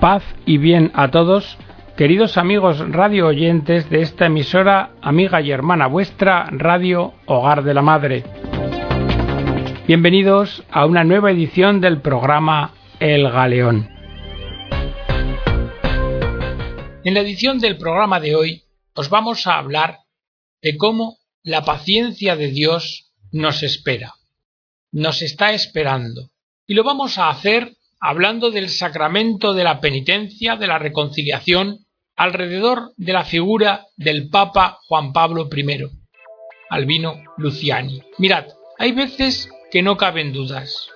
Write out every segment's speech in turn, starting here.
Paz y bien a todos, queridos amigos radio oyentes de esta emisora, amiga y hermana vuestra, Radio Hogar de la Madre. Bienvenidos a una nueva edición del programa El Galeón. En la edición del programa de hoy os vamos a hablar de cómo la paciencia de Dios nos espera, nos está esperando. Y lo vamos a hacer hablando del sacramento de la penitencia, de la reconciliación, alrededor de la figura del Papa Juan Pablo I, Albino Luciani. Mirad, hay veces que no caben dudas.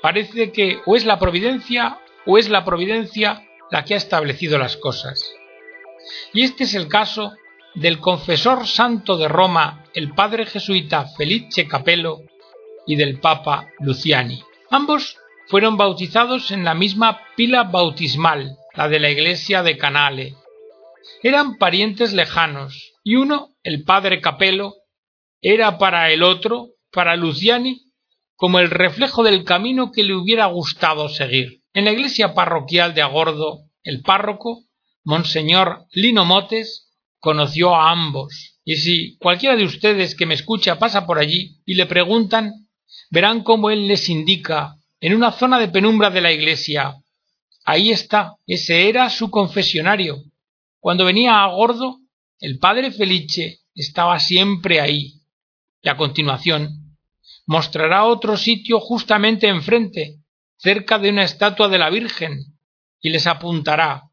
Parece que o es la providencia o es la providencia la que ha establecido las cosas. Y este es el caso del confesor santo de Roma, el padre jesuita Felice Capello, y del Papa Luciani. Ambos fueron bautizados en la misma pila bautismal, la de la iglesia de Canale. Eran parientes lejanos, y uno, el padre Capello, era para el otro, para Luciani, como el reflejo del camino que le hubiera gustado seguir. En la iglesia parroquial de Agordo, el párroco, Monseñor Lino Motes, conoció a ambos. Y si cualquiera de ustedes que me escucha pasa por allí y le preguntan, verán cómo él les indica en una zona de penumbra de la iglesia. Ahí está, ese era su confesionario. Cuando venía a Gordo, el padre Felice estaba siempre ahí. Y a continuación mostrará otro sitio justamente enfrente, cerca de una estatua de la Virgen, y les apuntará.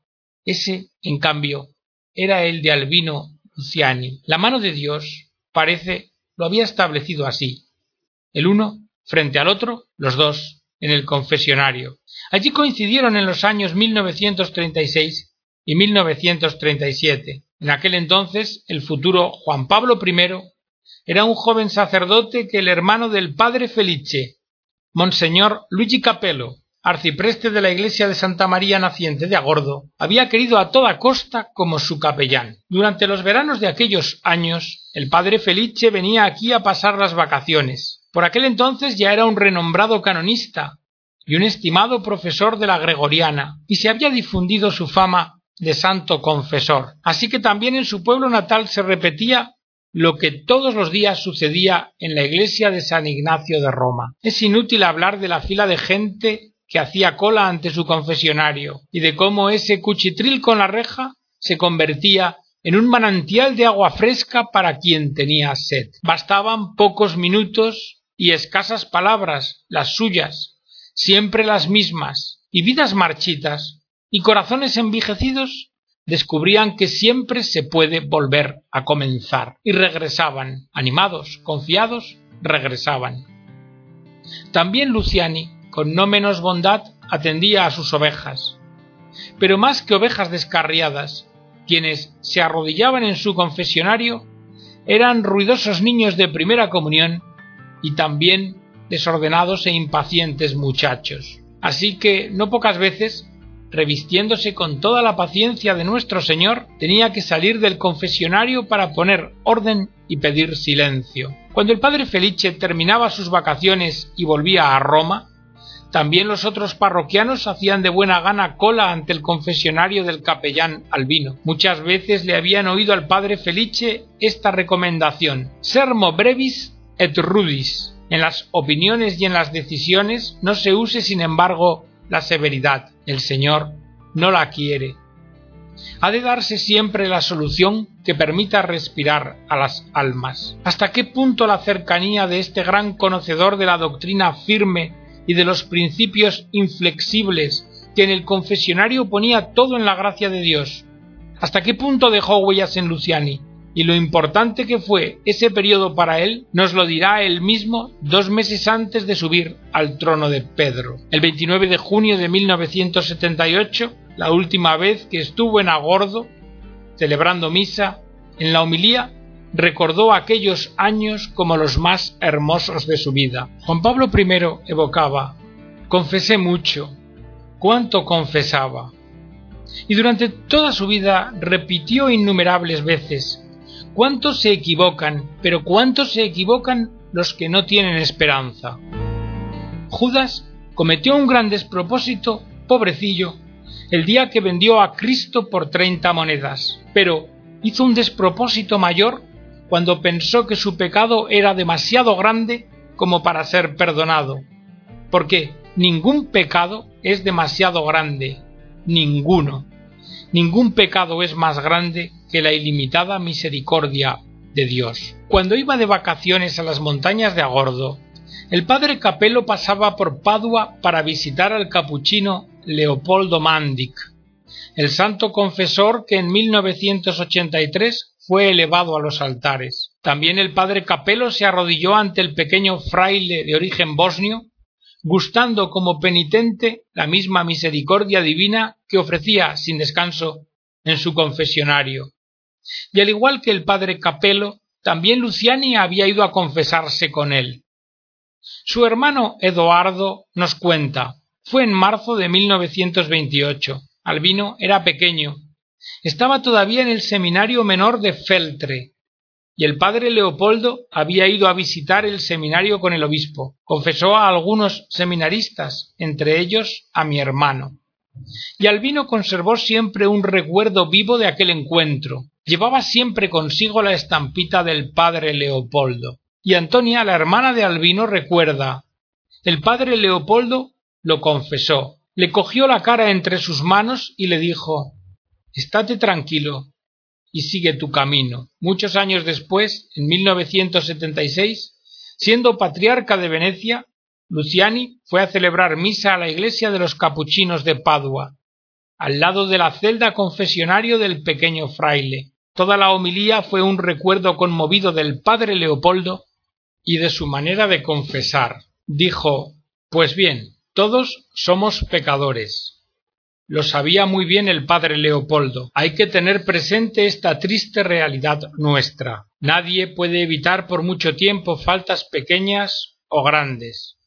Ese, en cambio, era el de Albino Luciani. La mano de Dios, parece, lo había establecido así. El uno frente al otro, los dos en el confesionario. Allí coincidieron en los años 1936 y 1937. En aquel entonces, el futuro Juan Pablo I era un joven sacerdote que el hermano del padre Felice, Monseñor Luigi Capello, arcipreste de la iglesia de Santa María Naciente de Agordo, había querido a toda costa como su capellán. Durante los veranos de aquellos años, el padre Felice venía aquí a pasar las vacaciones, por aquel entonces ya era un renombrado canonista y un estimado profesor de la Gregoriana, y se había difundido su fama de santo confesor. Así que también en su pueblo natal se repetía lo que todos los días sucedía en la iglesia de San Ignacio de Roma. Es inútil hablar de la fila de gente que hacía cola ante su confesionario y de cómo ese cuchitril con la reja se convertía en un manantial de agua fresca para quien tenía sed. Bastaban pocos minutos y escasas palabras, las suyas, siempre las mismas, y vidas marchitas, y corazones envejecidos, descubrían que siempre se puede volver a comenzar, y regresaban, animados, confiados, regresaban. También Luciani, con no menos bondad, atendía a sus ovejas, pero más que ovejas descarriadas, quienes se arrodillaban en su confesionario eran ruidosos niños de primera comunión y también desordenados e impacientes muchachos. Así que no pocas veces, revistiéndose con toda la paciencia de nuestro Señor, tenía que salir del confesionario para poner orden y pedir silencio. Cuando el padre Felice terminaba sus vacaciones y volvía a Roma, también los otros parroquianos hacían de buena gana cola ante el confesionario del capellán Albino. Muchas veces le habían oído al padre Felice esta recomendación: Sermo brevis et rudis. En las opiniones y en las decisiones no se use, sin embargo, la severidad. El Señor no la quiere. Ha de darse siempre la solución que permita respirar a las almas. ¿Hasta qué punto la cercanía de este gran conocedor de la doctrina firme y de los principios inflexibles que en el confesionario ponía todo en la gracia de Dios? ¿Hasta qué punto dejó huellas en Luciani? Y lo importante que fue ese periodo para él nos lo dirá él mismo dos meses antes de subir al trono de Pedro. El 29 de junio de 1978, la última vez que estuvo en Agordo, celebrando misa, en la homilía recordó aquellos años como los más hermosos de su vida. Juan Pablo I evocaba Confesé mucho, cuánto confesaba. Y durante toda su vida repitió innumerables veces ¿Cuántos se equivocan, pero cuántos se equivocan los que no tienen esperanza? Judas cometió un gran despropósito, pobrecillo, el día que vendió a Cristo por treinta monedas, pero hizo un despropósito mayor cuando pensó que su pecado era demasiado grande como para ser perdonado, porque ningún pecado es demasiado grande, ninguno. Ningún pecado es más grande que la ilimitada misericordia de Dios. Cuando iba de vacaciones a las montañas de Agordo, el padre Capello pasaba por Padua para visitar al capuchino Leopoldo Mandic, el santo confesor que en 1983 fue elevado a los altares. También el padre Capello se arrodilló ante el pequeño fraile de origen bosnio, gustando como penitente la misma misericordia divina que ofrecía sin descanso en su confesionario. Y al igual que el padre Capello, también Luciani había ido a confesarse con él. Su hermano Eduardo nos cuenta fue en marzo de 1928. Albino era pequeño. Estaba todavía en el seminario menor de Feltre, y el padre Leopoldo había ido a visitar el seminario con el obispo. Confesó a algunos seminaristas, entre ellos a mi hermano. Y Albino conservó siempre un recuerdo vivo de aquel encuentro. Llevaba siempre consigo la estampita del padre Leopoldo. Y Antonia, la hermana de Albino, recuerda el padre Leopoldo lo confesó, le cogió la cara entre sus manos y le dijo Estate tranquilo y sigue tu camino. Muchos años después, en 1976, siendo patriarca de Venecia, Luciani fue a celebrar misa a la iglesia de los capuchinos de Padua, al lado de la celda confesionario del pequeño fraile. Toda la homilía fue un recuerdo conmovido del padre Leopoldo y de su manera de confesar. Dijo Pues bien, todos somos pecadores. Lo sabía muy bien el padre Leopoldo. Hay que tener presente esta triste realidad nuestra. Nadie puede evitar por mucho tiempo faltas pequeñas o grandes.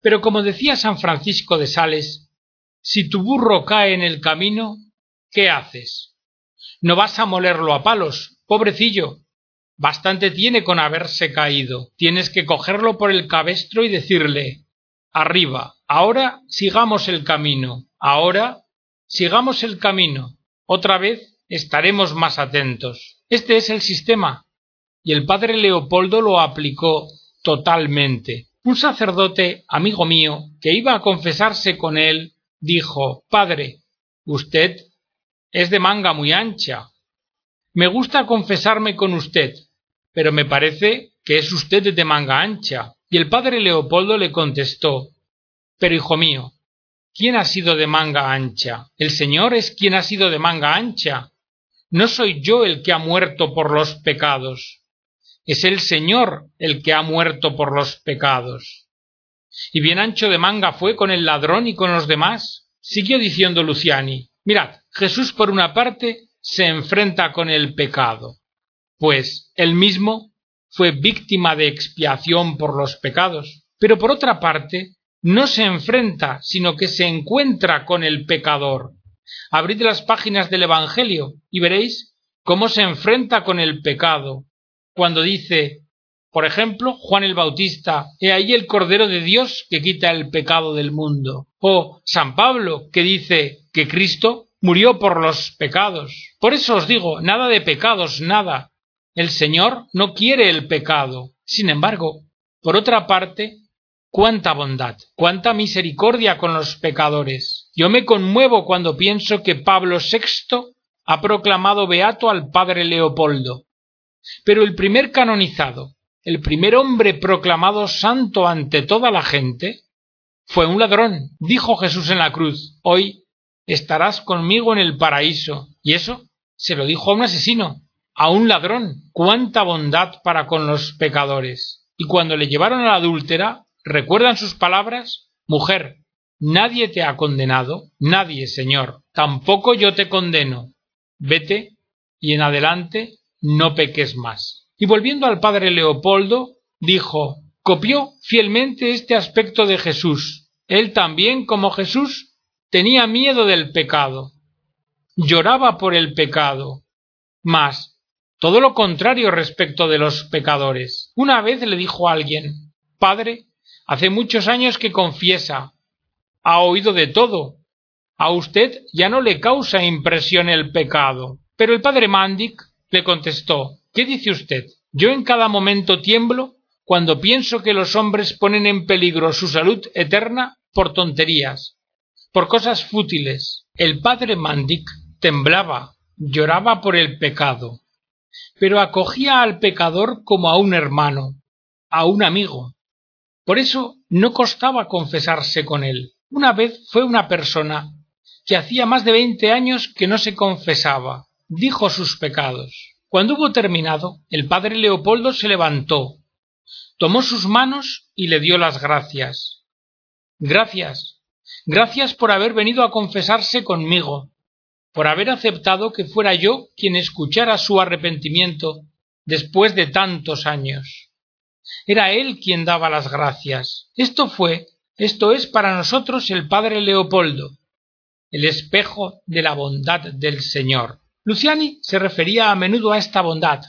Pero como decía San Francisco de Sales, si tu burro cae en el camino, ¿qué haces? No vas a molerlo a palos, pobrecillo. Bastante tiene con haberse caído. Tienes que cogerlo por el cabestro y decirle Arriba, Ahora sigamos el camino. Ahora sigamos el camino. Otra vez estaremos más atentos. Este es el sistema. Y el padre Leopoldo lo aplicó totalmente. Un sacerdote, amigo mío, que iba a confesarse con él, dijo Padre, usted es de manga muy ancha. Me gusta confesarme con usted, pero me parece que es usted de manga ancha. Y el padre Leopoldo le contestó pero, hijo mío, ¿quién ha sido de manga ancha? El Señor es quien ha sido de manga ancha. No soy yo el que ha muerto por los pecados. Es el Señor el que ha muerto por los pecados. Y bien ancho de manga fue con el ladrón y con los demás. Siguió diciendo Luciani. Mirad, Jesús por una parte se enfrenta con el pecado, pues él mismo fue víctima de expiación por los pecados, pero por otra parte no se enfrenta, sino que se encuentra con el pecador. Abrid las páginas del Evangelio y veréis cómo se enfrenta con el pecado. Cuando dice, por ejemplo, Juan el Bautista, he ahí el Cordero de Dios que quita el pecado del mundo. O San Pablo, que dice que Cristo murió por los pecados. Por eso os digo, nada de pecados, nada. El Señor no quiere el pecado. Sin embargo, por otra parte, cuánta bondad, cuánta misericordia con los pecadores. Yo me conmuevo cuando pienso que Pablo VI ha proclamado beato al padre Leopoldo. Pero el primer canonizado, el primer hombre proclamado santo ante toda la gente, fue un ladrón. Dijo Jesús en la cruz, hoy estarás conmigo en el paraíso. Y eso se lo dijo a un asesino, a un ladrón. Cuánta bondad para con los pecadores. Y cuando le llevaron a la adúltera, ¿Recuerdan sus palabras? Mujer, nadie te ha condenado, nadie, Señor, tampoco yo te condeno. Vete y en adelante no peques más. Y volviendo al padre Leopoldo, dijo copió fielmente este aspecto de Jesús. Él también, como Jesús, tenía miedo del pecado. Lloraba por el pecado. Mas, todo lo contrario respecto de los pecadores. Una vez le dijo a alguien Padre, Hace muchos años que confiesa. Ha oído de todo. A usted ya no le causa impresión el pecado. Pero el padre Mandic le contestó ¿Qué dice usted? Yo en cada momento tiemblo cuando pienso que los hombres ponen en peligro su salud eterna por tonterías, por cosas fútiles. El padre Mandic temblaba, lloraba por el pecado, pero acogía al pecador como a un hermano, a un amigo. Por eso no costaba confesarse con él. Una vez fue una persona que hacía más de veinte años que no se confesaba, dijo sus pecados. Cuando hubo terminado, el padre Leopoldo se levantó, tomó sus manos y le dio las gracias. Gracias, gracias por haber venido a confesarse conmigo, por haber aceptado que fuera yo quien escuchara su arrepentimiento después de tantos años. Era él quien daba las gracias. Esto fue, esto es para nosotros el padre Leopoldo, el espejo de la bondad del Señor. Luciani se refería a menudo a esta bondad,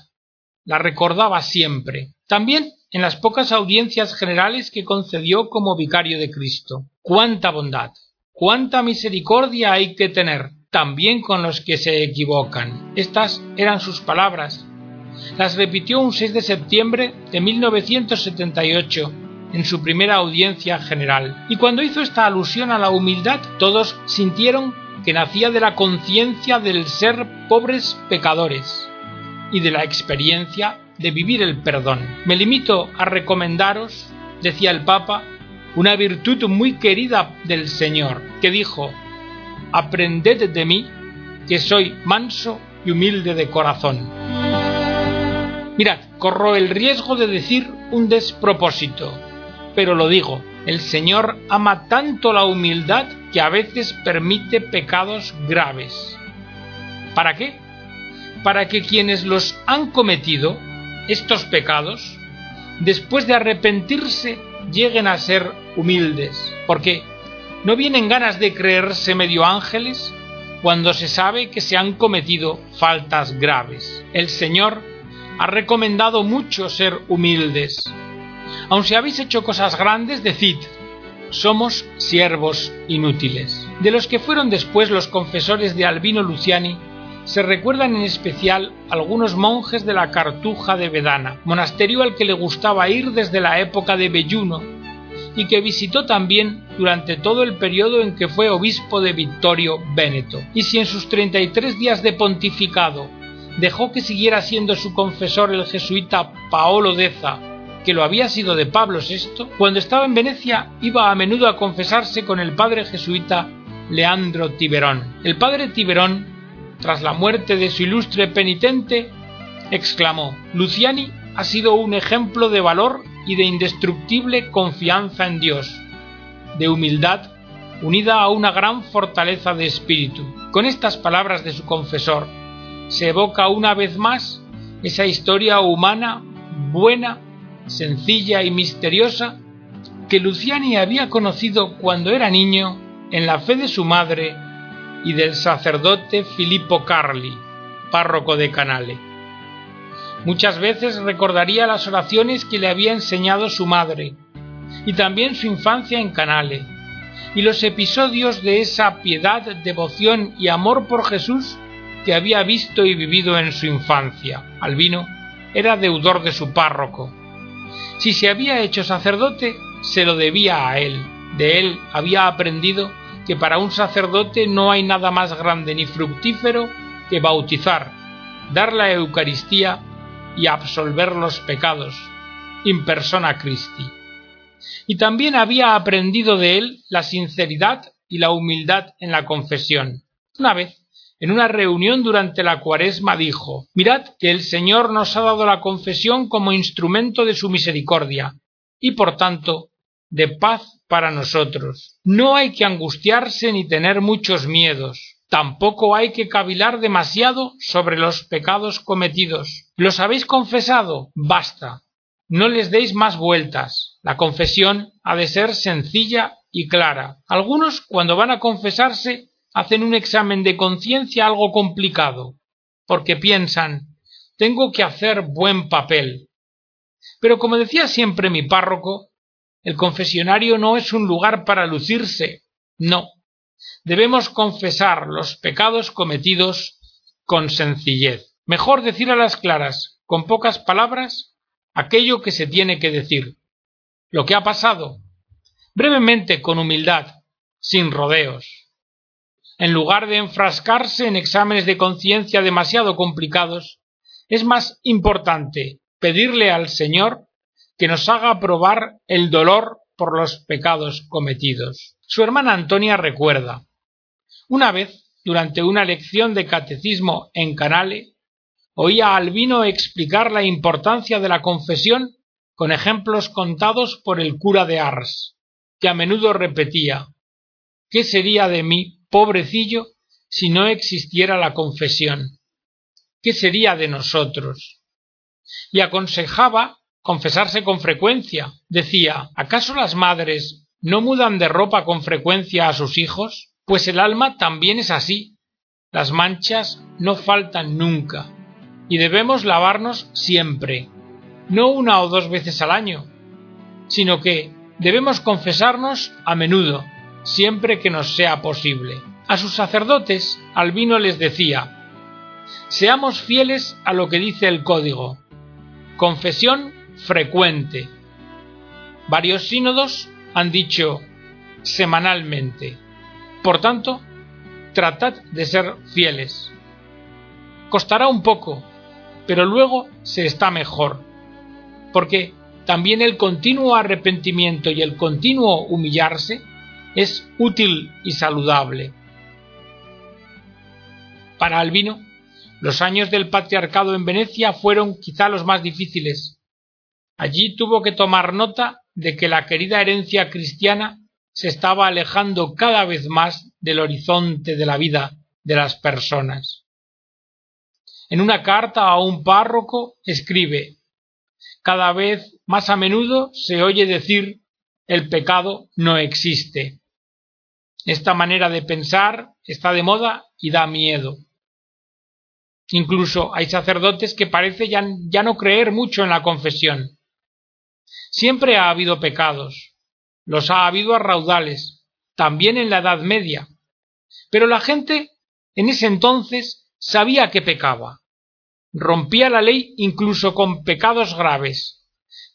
la recordaba siempre, también en las pocas audiencias generales que concedió como vicario de Cristo. Cuánta bondad, cuánta misericordia hay que tener, también con los que se equivocan. Estas eran sus palabras. Las repitió un 6 de septiembre de 1978 en su primera audiencia general. Y cuando hizo esta alusión a la humildad, todos sintieron que nacía de la conciencia del ser pobres pecadores y de la experiencia de vivir el perdón. Me limito a recomendaros, decía el Papa, una virtud muy querida del Señor, que dijo, Aprended de mí, que soy manso y humilde de corazón. Mirad, corro el riesgo de decir un despropósito, pero lo digo, el Señor ama tanto la humildad que a veces permite pecados graves. ¿Para qué? Para que quienes los han cometido, estos pecados, después de arrepentirse, lleguen a ser humildes. Porque no vienen ganas de creerse medio ángeles cuando se sabe que se han cometido faltas graves. El Señor ha recomendado mucho ser humildes Aun si habéis hecho cosas grandes, decid, somos siervos inútiles. De los que fueron después los confesores de Albino Luciani, se recuerdan en especial algunos monjes de la Cartuja de Bedana, monasterio al que le gustaba ir desde la época de Belluno, y que visitó también durante todo el periodo en que fue obispo de Vittorio Véneto. Y si en sus 33 días de pontificado dejó que siguiera siendo su confesor el jesuita Paolo Deza que lo había sido de Pablo VI, cuando estaba en Venecia iba a menudo a confesarse con el padre jesuita Leandro Tiberón. El padre Tiberón, tras la muerte de su ilustre penitente, exclamó Luciani ha sido un ejemplo de valor y de indestructible confianza en Dios, de humildad unida a una gran fortaleza de espíritu. Con estas palabras de su confesor se evoca una vez más esa historia humana buena sencilla y misteriosa que Luciani había conocido cuando era niño en la fe de su madre y del sacerdote Filippo Carli, párroco de Canale. Muchas veces recordaría las oraciones que le había enseñado su madre, y también su infancia en Canale, y los episodios de esa piedad, devoción y amor por Jesús que había visto y vivido en su infancia. Albino era deudor de su párroco, si se había hecho sacerdote, se lo debía a él. De él había aprendido que para un sacerdote no hay nada más grande ni fructífero que bautizar, dar la Eucaristía y absolver los pecados, in persona Christi. Y también había aprendido de él la sinceridad y la humildad en la confesión. Una vez en una reunión durante la cuaresma dijo Mirad que el Señor nos ha dado la confesión como instrumento de su misericordia, y por tanto de paz para nosotros. No hay que angustiarse ni tener muchos miedos. Tampoco hay que cavilar demasiado sobre los pecados cometidos. ¿Los habéis confesado? Basta. No les deis más vueltas. La confesión ha de ser sencilla y clara. Algunos, cuando van a confesarse, hacen un examen de conciencia algo complicado, porque piensan tengo que hacer buen papel. Pero como decía siempre mi párroco, el confesionario no es un lugar para lucirse, no, debemos confesar los pecados cometidos con sencillez. Mejor decir a las claras, con pocas palabras, aquello que se tiene que decir. Lo que ha pasado, brevemente, con humildad, sin rodeos. En lugar de enfrascarse en exámenes de conciencia demasiado complicados, es más importante pedirle al Señor que nos haga probar el dolor por los pecados cometidos. Su hermana Antonia recuerda. Una vez, durante una lección de catecismo en Canale, oía a Albino explicar la importancia de la confesión con ejemplos contados por el cura de Ars, que a menudo repetía ¿Qué sería de mí, pobrecillo, si no existiera la confesión? ¿Qué sería de nosotros? Y aconsejaba confesarse con frecuencia. Decía ¿Acaso las madres no mudan de ropa con frecuencia a sus hijos? Pues el alma también es así. Las manchas no faltan nunca. Y debemos lavarnos siempre, no una o dos veces al año, sino que debemos confesarnos a menudo, siempre que nos sea posible. A sus sacerdotes, Albino les decía, Seamos fieles a lo que dice el código. Confesión frecuente. Varios sínodos han dicho semanalmente. Por tanto, tratad de ser fieles. Costará un poco, pero luego se está mejor, porque también el continuo arrepentimiento y el continuo humillarse es útil y saludable. Para Albino, los años del patriarcado en Venecia fueron quizá los más difíciles. Allí tuvo que tomar nota de que la querida herencia cristiana se estaba alejando cada vez más del horizonte de la vida de las personas. En una carta a un párroco escribe Cada vez más a menudo se oye decir el pecado no existe. Esta manera de pensar está de moda y da miedo. Incluso hay sacerdotes que parece ya, ya, no creer mucho en la confesión. Siempre ha habido pecados, los ha habido a raudales, también en la Edad Media. Pero la gente en ese entonces sabía que pecaba. Rompía la ley incluso con pecados graves,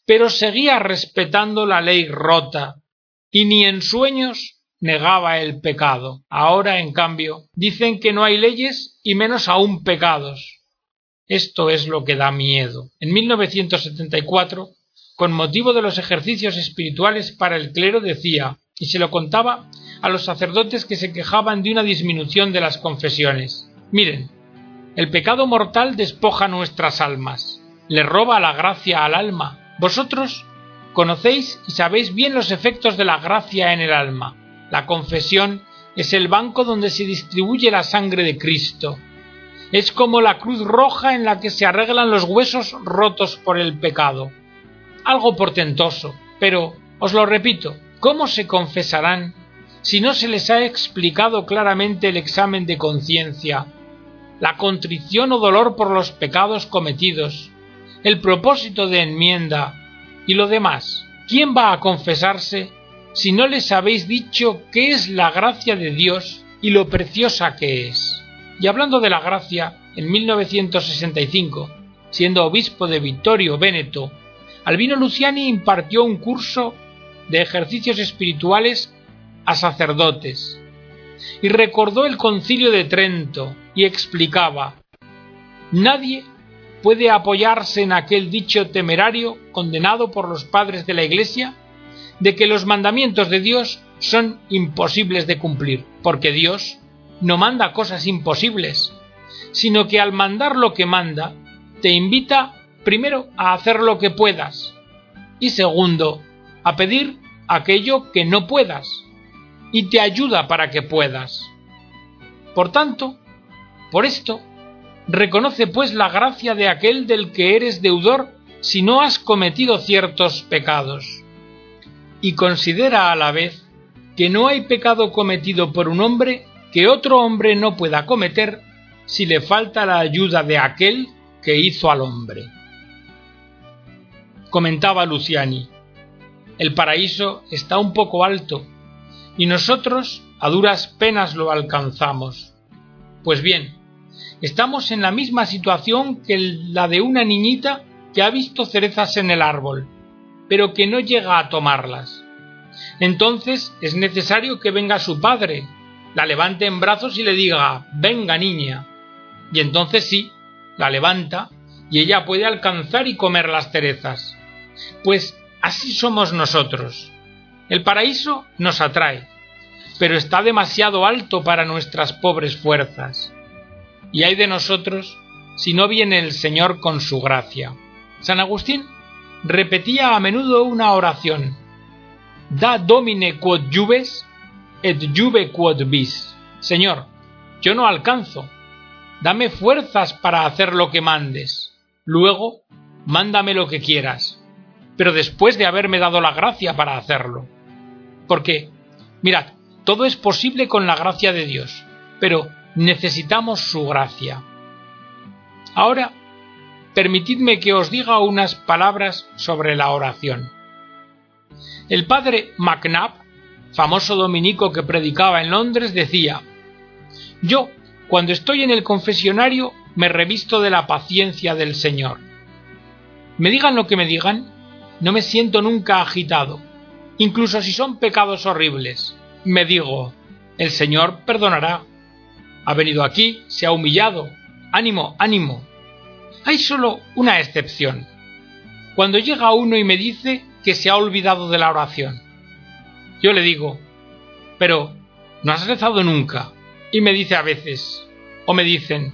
pero seguía respetando la ley rota, y ni en sueños negaba el pecado. Ahora, en cambio, dicen que no hay leyes y menos aún pecados. Esto es lo que da miedo. En 1974, con motivo de los ejercicios espirituales para el clero, decía, y se lo contaba a los sacerdotes que se quejaban de una disminución de las confesiones. Miren, el pecado mortal despoja nuestras almas, le roba la gracia al alma. Vosotros conocéis y sabéis bien los efectos de la gracia en el alma. La confesión es el banco donde se distribuye la sangre de Cristo. Es como la cruz roja en la que se arreglan los huesos rotos por el pecado algo portentoso, pero, os lo repito, ¿cómo se confesarán si no se les ha explicado claramente el examen de conciencia, la contrición o dolor por los pecados cometidos, el propósito de enmienda y lo demás? ¿Quién va a confesarse si no les habéis dicho qué es la gracia de Dios y lo preciosa que es? Y hablando de la gracia, en 1965, siendo obispo de Vittorio Veneto, Albino Luciani impartió un curso de ejercicios espirituales a sacerdotes y recordó el concilio de Trento y explicaba Nadie puede apoyarse en aquel dicho temerario condenado por los padres de la Iglesia de que los mandamientos de Dios son imposibles de cumplir, porque Dios no manda cosas imposibles, sino que al mandar lo que manda, te invita primero, a hacer lo que puedas y segundo, a pedir aquello que no puedas y te ayuda para que puedas. Por tanto, por esto, reconoce pues la gracia de aquel del que eres deudor si no has cometido ciertos pecados. Y considera a la vez que no hay pecado cometido por un hombre que otro hombre no pueda cometer si le falta la ayuda de aquel que hizo al hombre comentaba Luciani. El paraíso está un poco alto y nosotros a duras penas lo alcanzamos. Pues bien, estamos en la misma situación que la de una niñita que ha visto cerezas en el árbol, pero que no llega a tomarlas. Entonces es necesario que venga su padre, la levante en brazos y le diga Venga niña. Y entonces sí, la levanta y ella puede alcanzar y comer las cerezas. Pues así somos nosotros. El paraíso nos atrae, pero está demasiado alto para nuestras pobres fuerzas. Y hay de nosotros si no viene el Señor con su gracia. San Agustín repetía a menudo una oración. Da domine quod juves et juve quod vis. Señor, yo no alcanzo. Dame fuerzas para hacer lo que mandes. Luego, mándame lo que quieras. Pero después de haberme dado la gracia para hacerlo. Porque, mirad, todo es posible con la gracia de Dios, pero necesitamos su gracia. Ahora, permitidme que os diga unas palabras sobre la oración. El padre MacNab, famoso dominico que predicaba en Londres, decía Yo, cuando estoy en el confesionario, me revisto de la paciencia del Señor. Me digan lo que me digan, no me siento nunca agitado, incluso si son pecados horribles. Me digo, el Señor perdonará. Ha venido aquí, se ha humillado. Ánimo, ánimo. Hay solo una excepción. Cuando llega uno y me dice que se ha olvidado de la oración. Yo le digo, pero no has rezado nunca. Y me dice a veces, o me dicen,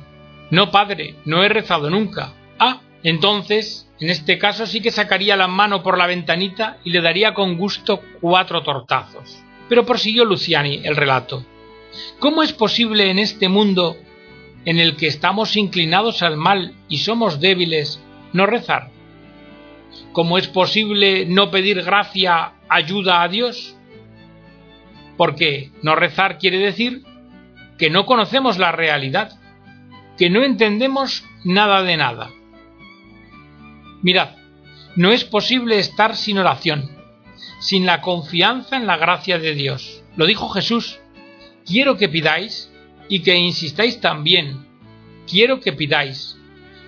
no, padre, no he rezado nunca. Ah, entonces, en este caso sí que sacaría la mano por la ventanita y le daría con gusto cuatro tortazos. Pero prosiguió Luciani el relato. ¿Cómo es posible en este mundo en el que estamos inclinados al mal y somos débiles no rezar? ¿Cómo es posible no pedir gracia, ayuda a Dios? Porque no rezar quiere decir que no conocemos la realidad, que no entendemos nada de nada. Mirad, no es posible estar sin oración, sin la confianza en la gracia de Dios. Lo dijo Jesús. Quiero que pidáis y que insistáis también. Quiero que pidáis.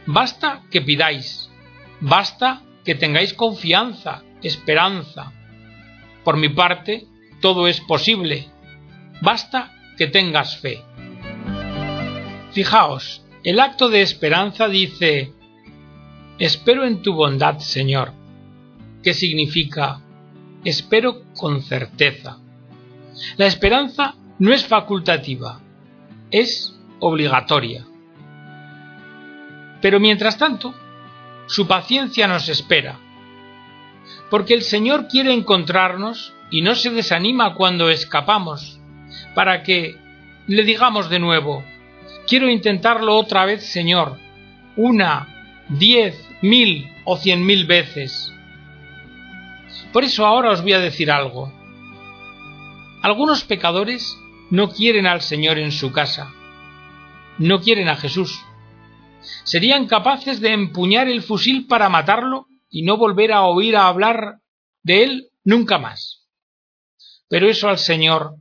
Basta que pidáis. Basta que tengáis confianza, esperanza. Por mi parte, todo es posible. Basta que tengas fe. Fijaos, el acto de esperanza dice, espero en tu bondad, Señor, ¿Qué significa, espero con certeza. La esperanza no es facultativa, es obligatoria. Pero mientras tanto, su paciencia nos espera, porque el Señor quiere encontrarnos y no se desanima cuando escapamos, para que le digamos de nuevo, Quiero intentarlo otra vez, Señor, una, diez, mil o cien mil veces. Por eso ahora os voy a decir algo. Algunos pecadores no quieren al Señor en su casa, no quieren a Jesús. Serían capaces de empuñar el fusil para matarlo y no volver a oír a hablar de él nunca más. Pero eso al Señor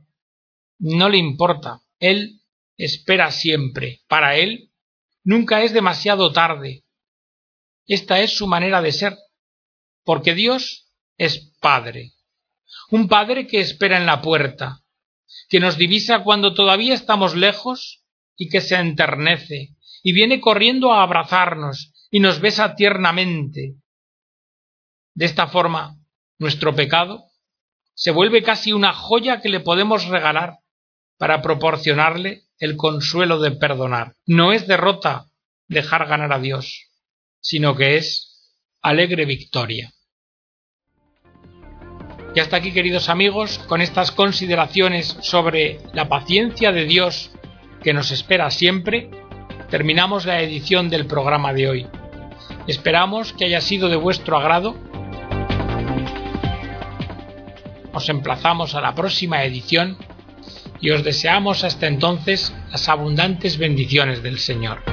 no le importa. Él espera siempre. Para él nunca es demasiado tarde. Esta es su manera de ser, porque Dios es Padre. Un Padre que espera en la puerta, que nos divisa cuando todavía estamos lejos y que se enternece y viene corriendo a abrazarnos y nos besa tiernamente. De esta forma, nuestro pecado se vuelve casi una joya que le podemos regalar para proporcionarle el consuelo de perdonar. No es derrota dejar ganar a Dios, sino que es alegre victoria. Y hasta aquí, queridos amigos, con estas consideraciones sobre la paciencia de Dios que nos espera siempre, terminamos la edición del programa de hoy. Esperamos que haya sido de vuestro agrado. Os emplazamos a la próxima edición y os deseamos hasta entonces las abundantes bendiciones del Señor.